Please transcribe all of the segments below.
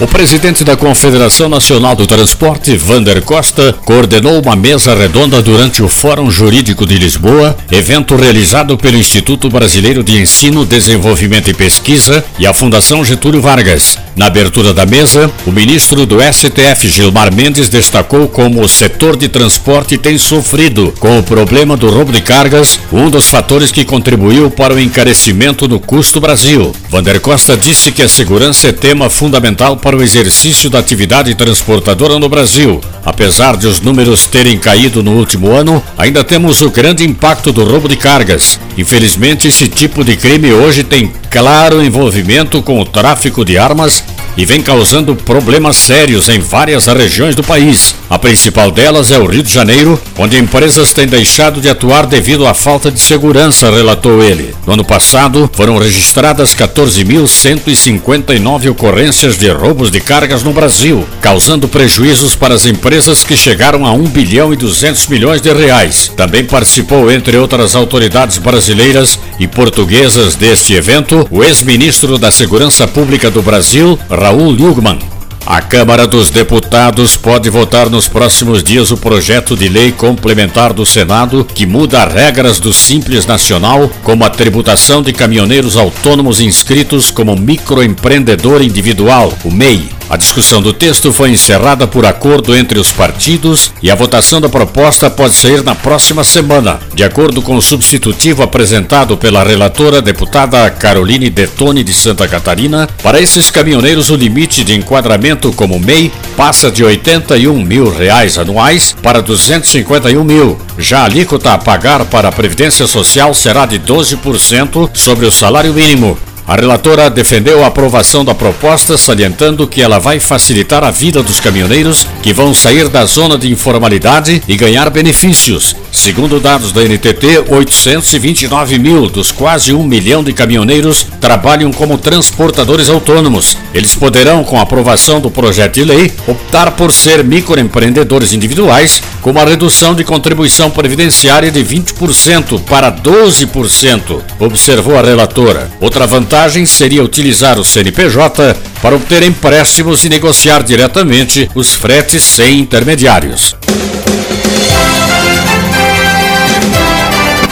O presidente da Confederação Nacional do Transporte, Vander Costa, coordenou uma mesa redonda durante o Fórum Jurídico de Lisboa, evento realizado pelo Instituto Brasileiro de Ensino, Desenvolvimento e Pesquisa e a Fundação Getúlio Vargas. Na abertura da mesa, o ministro do STF, Gilmar Mendes, destacou como o setor de transporte tem sofrido com o problema do roubo de cargas, um dos fatores que contribuiu para o encarecimento do custo Brasil. Vander Costa disse que a segurança é tema fundamental para o exercício da atividade transportadora no Brasil. Apesar de os números terem caído no último ano, ainda temos o grande impacto do roubo de cargas. Infelizmente, esse tipo de crime hoje tem claro envolvimento com o tráfico de armas e vem causando problemas sérios em várias regiões do país. A principal delas é o Rio de Janeiro, onde empresas têm deixado de atuar devido à falta de segurança, relatou ele. No ano passado, foram registradas 14.159 ocorrências de roubos de cargas no Brasil, causando prejuízos para as empresas que chegaram a 1 bilhão e 200 milhões de reais. Também participou, entre outras autoridades brasileiras e portuguesas deste evento, o ex-ministro da Segurança Pública do Brasil, Raul Lugman. A Câmara dos Deputados pode votar nos próximos dias o projeto de lei complementar do Senado que muda regras do Simples Nacional, como a tributação de caminhoneiros autônomos inscritos como microempreendedor individual, o MEI. A discussão do texto foi encerrada por acordo entre os partidos e a votação da proposta pode sair na próxima semana. De acordo com o substitutivo apresentado pela relatora deputada Caroline Detone de Santa Catarina, para esses caminhoneiros o limite de enquadramento como MEI passa de 81 mil reais anuais para 251 mil. Já a alíquota a pagar para a Previdência Social será de 12% sobre o salário mínimo. A relatora defendeu a aprovação da proposta, salientando que ela vai facilitar a vida dos caminhoneiros que vão sair da zona de informalidade e ganhar benefícios. Segundo dados da NTT, 829 mil dos quase um milhão de caminhoneiros trabalham como transportadores autônomos. Eles poderão, com a aprovação do projeto de lei, optar por ser microempreendedores individuais, com uma redução de contribuição previdenciária de 20% para 12%, observou a relatora. Outra vantagem seria utilizar o CNPJ para obter empréstimos e negociar diretamente os fretes sem intermediários.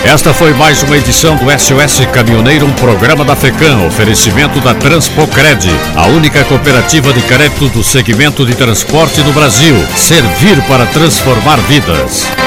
Esta foi mais uma edição do SOS Caminhoneiro, um programa da FECAM, oferecimento da Transpocred, a única cooperativa de crédito do segmento de transporte no Brasil. Servir para transformar vidas.